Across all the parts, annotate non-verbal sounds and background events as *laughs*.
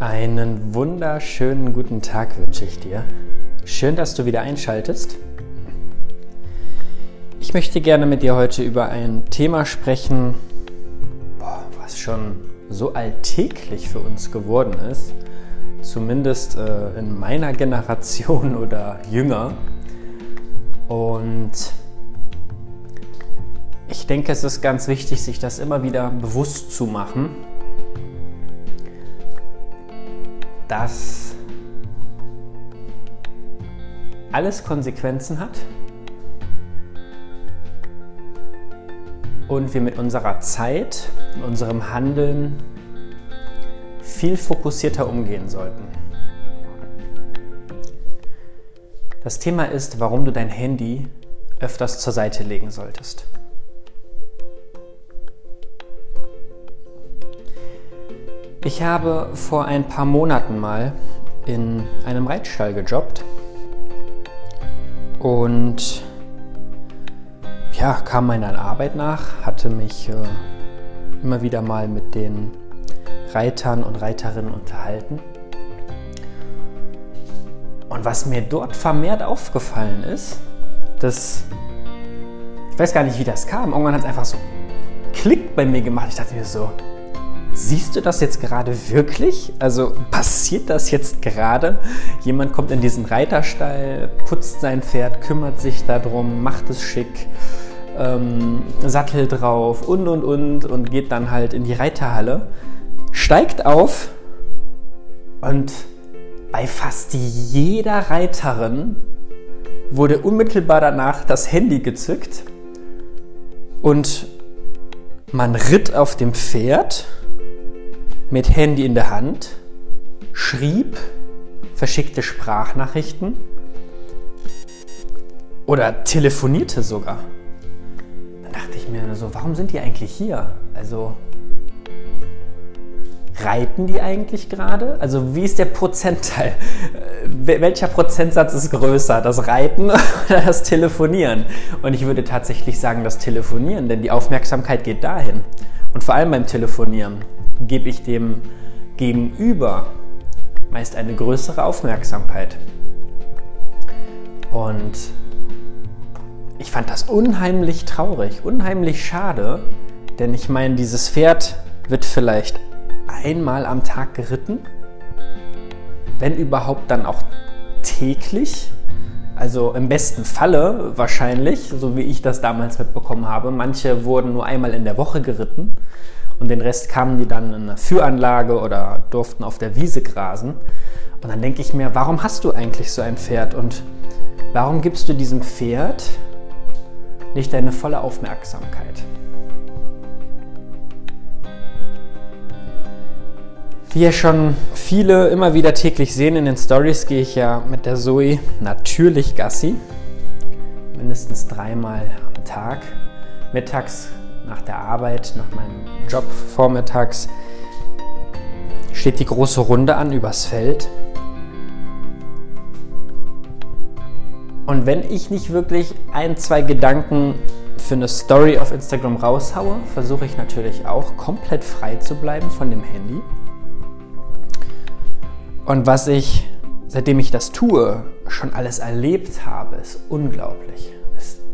Einen wunderschönen guten Tag wünsche ich dir. Schön, dass du wieder einschaltest. Ich möchte gerne mit dir heute über ein Thema sprechen, was schon so alltäglich für uns geworden ist, zumindest äh, in meiner Generation *laughs* oder jünger. Und ich denke, es ist ganz wichtig, sich das immer wieder bewusst zu machen dass alles Konsequenzen hat und wir mit unserer Zeit, und unserem Handeln viel fokussierter umgehen sollten. Das Thema ist, warum du dein Handy öfters zur Seite legen solltest. Ich habe vor ein paar Monaten mal in einem Reitstall gejobbt und ja, kam meiner Arbeit nach, hatte mich äh, immer wieder mal mit den Reitern und Reiterinnen unterhalten. Und was mir dort vermehrt aufgefallen ist, dass ich weiß gar nicht, wie das kam. Irgendwann hat es einfach so Klick bei mir gemacht. Ich dachte mir so, Siehst du das jetzt gerade wirklich? Also passiert das jetzt gerade? Jemand kommt in diesen Reiterstall, putzt sein Pferd, kümmert sich darum, macht es schick, ähm, Sattel drauf und und und und geht dann halt in die Reiterhalle, steigt auf und bei fast jeder Reiterin wurde unmittelbar danach das Handy gezückt und man ritt auf dem Pferd mit Handy in der Hand, schrieb, verschickte Sprachnachrichten oder telefonierte sogar. Dann dachte ich mir so, warum sind die eigentlich hier? Also reiten die eigentlich gerade? Also wie ist der Prozentteil? Äh, welcher Prozentsatz ist größer, das Reiten *laughs* oder das Telefonieren? Und ich würde tatsächlich sagen, das Telefonieren, denn die Aufmerksamkeit geht dahin. Und vor allem beim Telefonieren gebe ich dem Gegenüber meist eine größere Aufmerksamkeit. Und ich fand das unheimlich traurig, unheimlich schade, denn ich meine, dieses Pferd wird vielleicht einmal am Tag geritten, wenn überhaupt dann auch täglich. Also im besten Falle wahrscheinlich, so wie ich das damals mitbekommen habe. Manche wurden nur einmal in der Woche geritten und den Rest kamen die dann in eine Führanlage oder durften auf der Wiese grasen. Und dann denke ich mir, warum hast du eigentlich so ein Pferd und warum gibst du diesem Pferd nicht deine volle Aufmerksamkeit? Wie ja schon viele immer wieder täglich sehen in den Stories, gehe ich ja mit der Zoe natürlich Gassi. Mindestens dreimal am Tag. Mittags nach der Arbeit, nach meinem Job vormittags, steht die große Runde an übers Feld. Und wenn ich nicht wirklich ein, zwei Gedanken für eine Story auf Instagram raushaue, versuche ich natürlich auch komplett frei zu bleiben von dem Handy. Und was ich, seitdem ich das tue, schon alles erlebt habe, ist unglaublich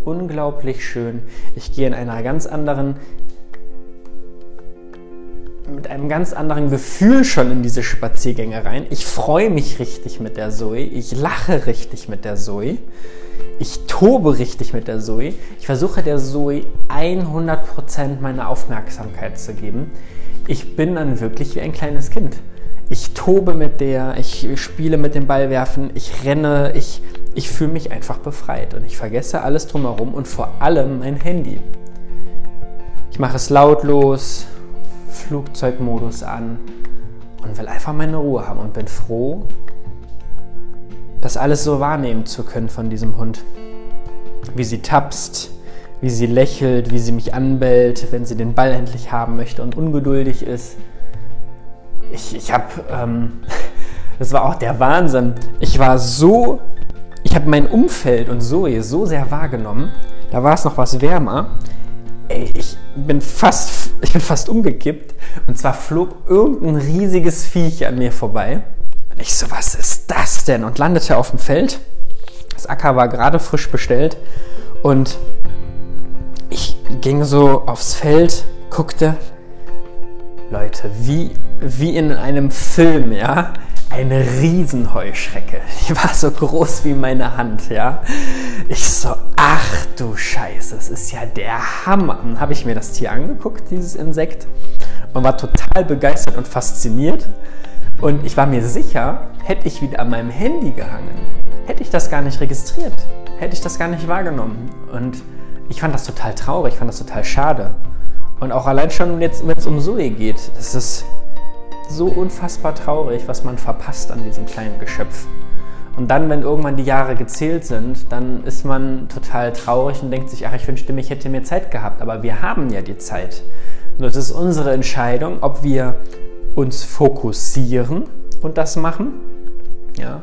unglaublich schön. Ich gehe in einer ganz anderen mit einem ganz anderen Gefühl schon in diese Spaziergänge rein. Ich freue mich richtig mit der Zoe. Ich lache richtig mit der Zoe. Ich tobe richtig mit der Zoe. Ich versuche der Zoe 100% meine Aufmerksamkeit zu geben. Ich bin dann wirklich wie ein kleines Kind. Ich tobe mit der, ich spiele mit dem Ballwerfen, ich renne, ich ich fühle mich einfach befreit und ich vergesse alles drumherum und vor allem mein Handy. Ich mache es lautlos, Flugzeugmodus an und will einfach meine Ruhe haben und bin froh, das alles so wahrnehmen zu können von diesem Hund. Wie sie tapst, wie sie lächelt, wie sie mich anbellt, wenn sie den Ball endlich haben möchte und ungeduldig ist. Ich, ich habe, ähm, *laughs* das war auch der Wahnsinn. Ich war so ich habe mein Umfeld und Zoe so sehr wahrgenommen, da war es noch was wärmer. ey, ich bin fast, *laughs* ich bin fast umgekippt. Und zwar flog irgendein riesiges Viech an mir vorbei. Und ich so, was ist das denn? Und landete auf dem Feld. Das Acker war gerade frisch bestellt. Und ich ging so aufs Feld, guckte. Leute, wie, wie in einem Film, ja eine Riesenheuschrecke. Die war so groß wie meine Hand, ja. Ich so, ach du Scheiße, das ist ja der Hammer. Dann habe ich mir das Tier angeguckt, dieses Insekt, und war total begeistert und fasziniert. Und ich war mir sicher, hätte ich wieder an meinem Handy gehangen, hätte ich das gar nicht registriert, hätte ich das gar nicht wahrgenommen. Und ich fand das total traurig, ich fand das total schade. Und auch allein schon wenn es um Zoe geht, das ist so unfassbar traurig, was man verpasst an diesem kleinen Geschöpf. Und dann, wenn irgendwann die Jahre gezählt sind, dann ist man total traurig und denkt sich, ach, ich wünschte, ich hätte mehr Zeit gehabt. Aber wir haben ja die Zeit. Und es ist unsere Entscheidung, ob wir uns fokussieren und das machen, ja,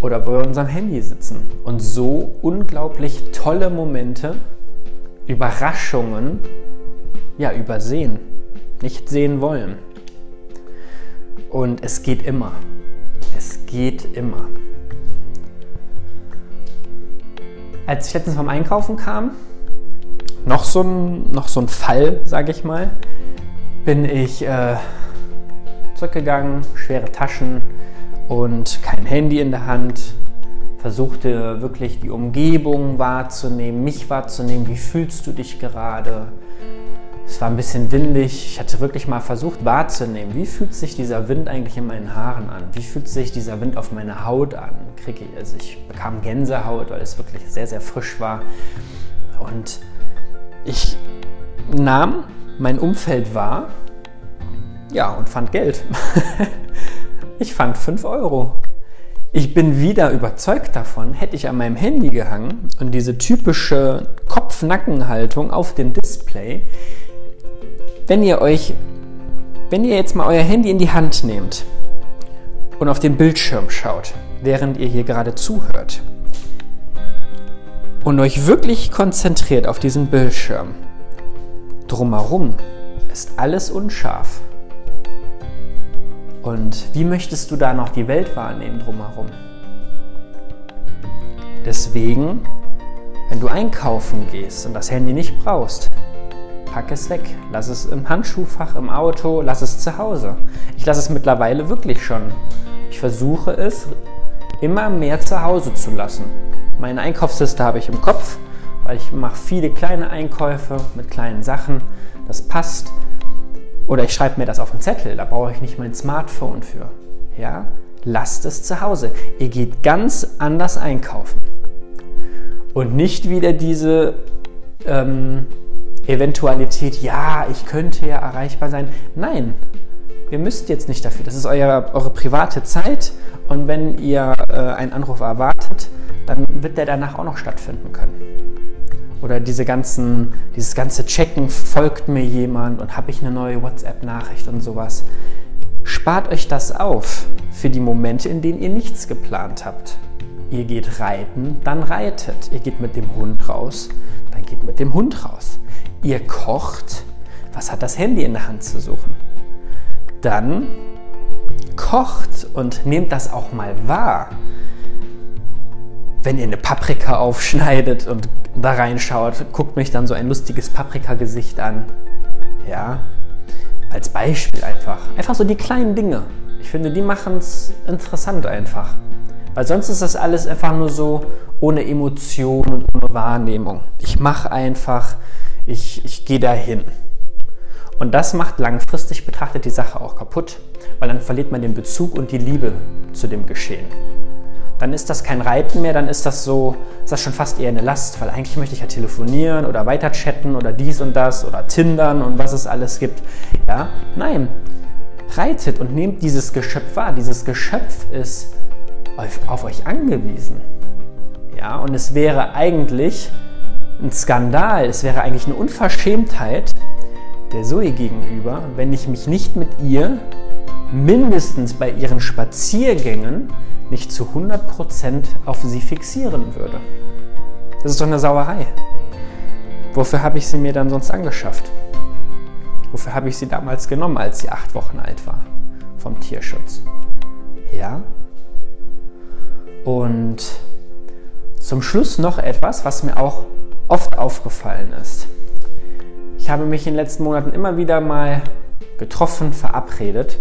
oder ob wir in unserem Handy sitzen und so unglaublich tolle Momente, Überraschungen, ja, übersehen, nicht sehen wollen. Und es geht immer. Es geht immer. Als ich letztens vom Einkaufen kam, noch so ein, noch so ein Fall, sage ich mal, bin ich äh, zurückgegangen, schwere Taschen und kein Handy in der Hand, versuchte wirklich die Umgebung wahrzunehmen, mich wahrzunehmen, wie fühlst du dich gerade, es war ein bisschen windig. Ich hatte wirklich mal versucht wahrzunehmen, wie fühlt sich dieser Wind eigentlich in meinen Haaren an? Wie fühlt sich dieser Wind auf meine Haut an? Kriege ich, also ich bekam Gänsehaut, weil es wirklich sehr, sehr frisch war. Und ich nahm mein Umfeld wahr, ja, und fand Geld. *laughs* ich fand 5 Euro. Ich bin wieder überzeugt davon, hätte ich an meinem Handy gehangen und diese typische Kopf-Nacken-Haltung auf dem Display, wenn ihr euch, wenn ihr jetzt mal euer Handy in die Hand nehmt und auf den Bildschirm schaut, während ihr hier gerade zuhört und euch wirklich konzentriert auf diesen Bildschirm, drumherum ist alles unscharf. Und wie möchtest du da noch die Welt wahrnehmen drumherum? Deswegen, wenn du einkaufen gehst und das Handy nicht brauchst, pack es weg. Lass es im Handschuhfach, im Auto, lass es zu Hause. Ich lasse es mittlerweile wirklich schon. Ich versuche es immer mehr zu Hause zu lassen. Meine Einkaufsliste habe ich im Kopf, weil ich mache viele kleine Einkäufe mit kleinen Sachen. Das passt. Oder ich schreibe mir das auf einen Zettel, da brauche ich nicht mein Smartphone für. Ja? Lasst es zu Hause. Ihr geht ganz anders einkaufen. Und nicht wieder diese ähm, Eventualität, ja, ich könnte ja erreichbar sein. Nein, ihr müsst jetzt nicht dafür. Das ist euer, eure private Zeit und wenn ihr äh, einen Anruf erwartet, dann wird der danach auch noch stattfinden können. Oder diese ganzen, dieses ganze Checken, folgt mir jemand und habe ich eine neue WhatsApp-Nachricht und sowas. Spart euch das auf für die Momente, in denen ihr nichts geplant habt. Ihr geht reiten, dann reitet. Ihr geht mit dem Hund raus, dann geht mit dem Hund raus ihr kocht, was hat das Handy in der Hand zu suchen? Dann kocht und nehmt das auch mal wahr. Wenn ihr eine Paprika aufschneidet und da reinschaut, guckt mich dann so ein lustiges Paprikagesicht an. Ja, als Beispiel einfach. Einfach so die kleinen Dinge. Ich finde, die machen es interessant einfach. Weil sonst ist das alles einfach nur so ohne Emotion und ohne Wahrnehmung. Ich mache einfach, ich, ich gehe dahin. Und das macht langfristig betrachtet die Sache auch kaputt, weil dann verliert man den Bezug und die Liebe zu dem Geschehen. Dann ist das kein Reiten mehr, dann ist das so, ist das schon fast eher eine Last, weil eigentlich möchte ich ja telefonieren oder weiter chatten oder dies und das oder tindern und was es alles gibt. Ja, nein, reitet und nehmt dieses Geschöpf wahr. Dieses Geschöpf ist auf, auf euch angewiesen. Ja, und es wäre eigentlich ein Skandal, es wäre eigentlich eine Unverschämtheit der Zoe gegenüber, wenn ich mich nicht mit ihr mindestens bei ihren Spaziergängen nicht zu 100% auf sie fixieren würde. Das ist doch eine Sauerei. wofür habe ich sie mir dann sonst angeschafft? Wofür habe ich sie damals genommen, als sie acht Wochen alt war? Vom Tierschutz. Ja? Und zum Schluss noch etwas, was mir auch oft aufgefallen ist. Ich habe mich in den letzten Monaten immer wieder mal getroffen, verabredet.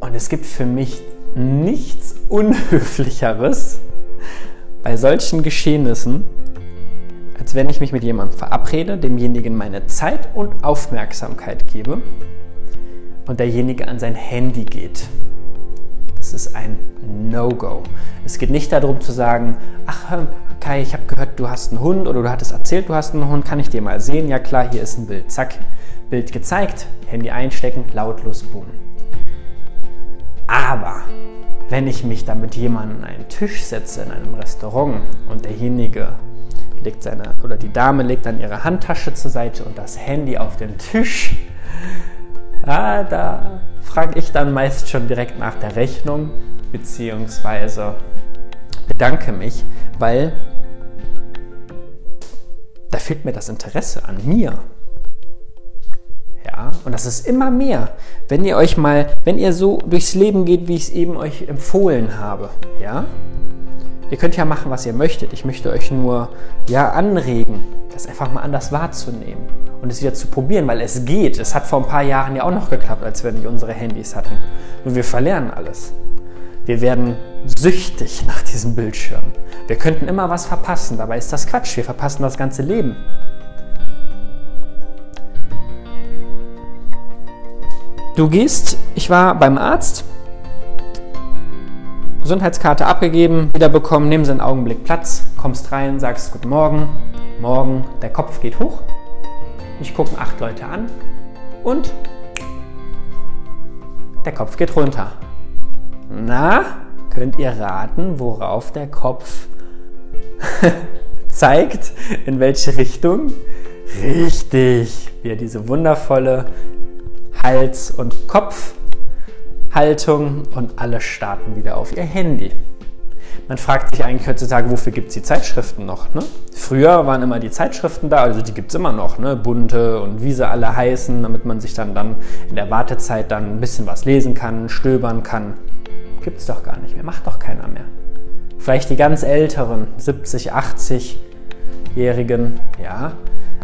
Und es gibt für mich nichts Unhöflicheres bei solchen Geschehnissen, als wenn ich mich mit jemandem verabrede, demjenigen meine Zeit und Aufmerksamkeit gebe und derjenige an sein Handy geht. Ist ein No-Go. Es geht nicht darum zu sagen, ach Kai, ich habe gehört, du hast einen Hund oder du hattest erzählt, du hast einen Hund, kann ich dir mal sehen? Ja klar, hier ist ein Bild. Zack, Bild gezeigt, Handy einstecken, lautlos, boom. Aber wenn ich mich da mit jemandem an einen Tisch setze in einem Restaurant und derjenige legt seine oder die Dame legt dann ihre Handtasche zur Seite und das Handy auf den Tisch, ah, da frage ich dann meist schon direkt nach der Rechnung beziehungsweise bedanke mich, weil da fehlt mir das Interesse an mir. Ja, und das ist immer mehr. Wenn ihr euch mal, wenn ihr so durchs Leben geht, wie ich es eben euch empfohlen habe, ja, ihr könnt ja machen, was ihr möchtet. Ich möchte euch nur, ja, anregen, das einfach mal anders wahrzunehmen und es wieder zu probieren, weil es geht. Es hat vor ein paar Jahren ja auch noch geklappt, als wir nicht unsere Handys hatten. Nur wir verlernen alles. Wir werden süchtig nach diesem Bildschirm. Wir könnten immer was verpassen, dabei ist das Quatsch. Wir verpassen das ganze Leben. Du gehst, ich war beim Arzt, Gesundheitskarte abgegeben, wiederbekommen, nehmen Sie einen Augenblick Platz, kommst rein, sagst Guten Morgen, morgen, der Kopf geht hoch, mich gucken acht Leute an und der Kopf geht runter. Na, könnt ihr raten, worauf der Kopf *laughs* zeigt, in welche Richtung? Richtig, wie er diese wundervolle Hals- und Kopfhaltung und alle starten wieder auf ihr Handy. Man fragt sich eigentlich heutzutage, wofür gibt es die Zeitschriften noch? Ne? Früher waren immer die Zeitschriften da, also die gibt es immer noch, ne? bunte und wie sie alle heißen, damit man sich dann, dann in der Wartezeit dann ein bisschen was lesen kann, stöbern kann. Gibt es doch gar nicht mehr, macht doch keiner mehr. Vielleicht die ganz älteren, 70, 80-Jährigen, ja,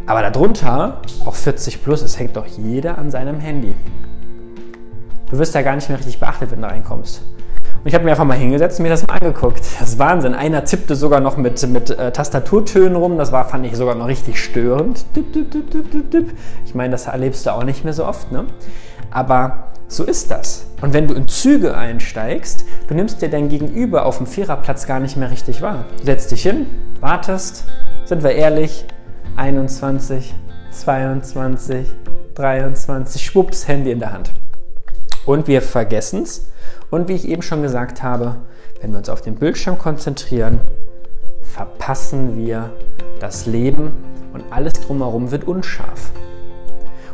aber darunter, auch 40 plus, es hängt doch jeder an seinem Handy. Du wirst ja gar nicht mehr richtig beachtet, wenn du reinkommst. Und ich habe mir einfach mal hingesetzt und mir das mal angeguckt. Das ist Wahnsinn. Einer tippte sogar noch mit, mit äh, Tastaturtönen rum. Das war, fand ich sogar noch richtig störend. Ich meine, das erlebst du auch nicht mehr so oft. Ne? Aber so ist das. Und wenn du in Züge einsteigst, du nimmst dir dein Gegenüber auf dem Viererplatz gar nicht mehr richtig wahr. Du setzt dich hin, wartest, sind wir ehrlich, 21, 22, 23, schwupps, Handy in der Hand. Und wir vergessen es. Und wie ich eben schon gesagt habe, wenn wir uns auf den Bildschirm konzentrieren, verpassen wir das Leben und alles drumherum wird unscharf.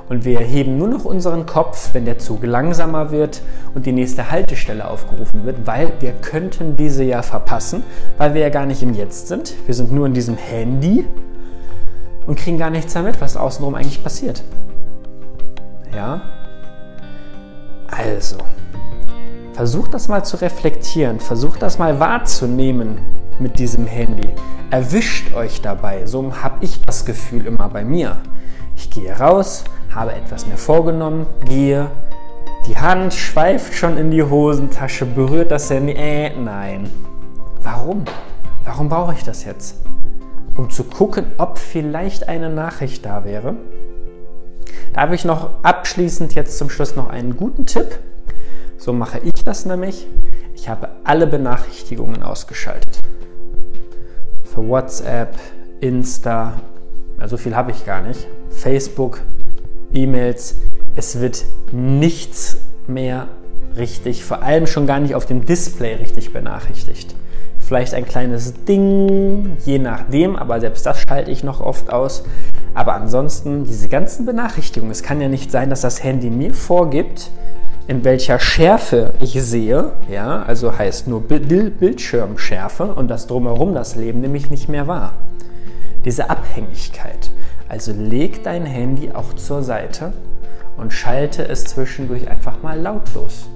Und wir heben nur noch unseren Kopf, wenn der Zug langsamer wird und die nächste Haltestelle aufgerufen wird, weil wir könnten diese ja verpassen, weil wir ja gar nicht im Jetzt sind. Wir sind nur in diesem Handy und kriegen gar nichts damit, was außenrum eigentlich passiert. Ja? Also, versucht das mal zu reflektieren, versucht das mal wahrzunehmen mit diesem Handy. Erwischt euch dabei, so habe ich das Gefühl immer bei mir. Ich gehe raus, habe etwas mir vorgenommen, gehe, die Hand schweift schon in die Hosentasche, berührt das Handy, äh, nein. Warum? Warum brauche ich das jetzt? um zu gucken, ob vielleicht eine Nachricht da wäre. Da habe ich noch abschließend jetzt zum Schluss noch einen guten Tipp. So mache ich das nämlich. Ich habe alle Benachrichtigungen ausgeschaltet. Für WhatsApp, Insta, ja, so viel habe ich gar nicht. Facebook, E-Mails. Es wird nichts mehr richtig, vor allem schon gar nicht auf dem Display richtig benachrichtigt vielleicht ein kleines Ding, je nachdem, aber selbst das schalte ich noch oft aus. Aber ansonsten diese ganzen Benachrichtigungen, es kann ja nicht sein, dass das Handy mir vorgibt, in welcher Schärfe ich sehe, ja, also heißt nur Bildschirmschärfe und das drumherum das Leben nämlich nicht mehr wahr. diese Abhängigkeit. Also leg dein Handy auch zur Seite und schalte es zwischendurch einfach mal lautlos.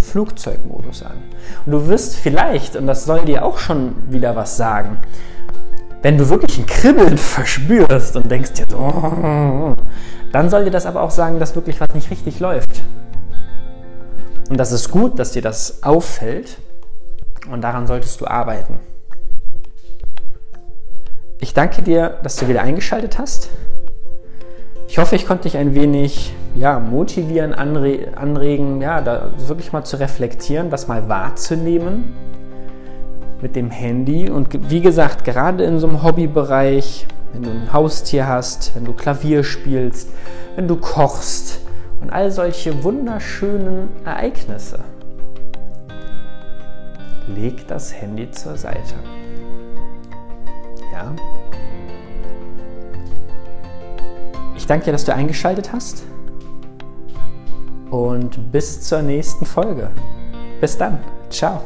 Flugzeugmodus an. Und du wirst vielleicht, und das soll dir auch schon wieder was sagen, wenn du wirklich ein Kribbeln verspürst und denkst dir, oh, dann soll dir das aber auch sagen, dass wirklich was nicht richtig läuft. Und das ist gut, dass dir das auffällt und daran solltest du arbeiten. Ich danke dir, dass du wieder eingeschaltet hast. Ich hoffe, ich konnte dich ein wenig ja, motivieren, anre anregen, ja, da wirklich mal zu reflektieren, das mal wahrzunehmen mit dem Handy. Und wie gesagt, gerade in so einem Hobbybereich, wenn du ein Haustier hast, wenn du Klavier spielst, wenn du kochst und all solche wunderschönen Ereignisse, leg das Handy zur Seite. Ja? Ich danke dir, dass du eingeschaltet hast und bis zur nächsten Folge. Bis dann. Ciao.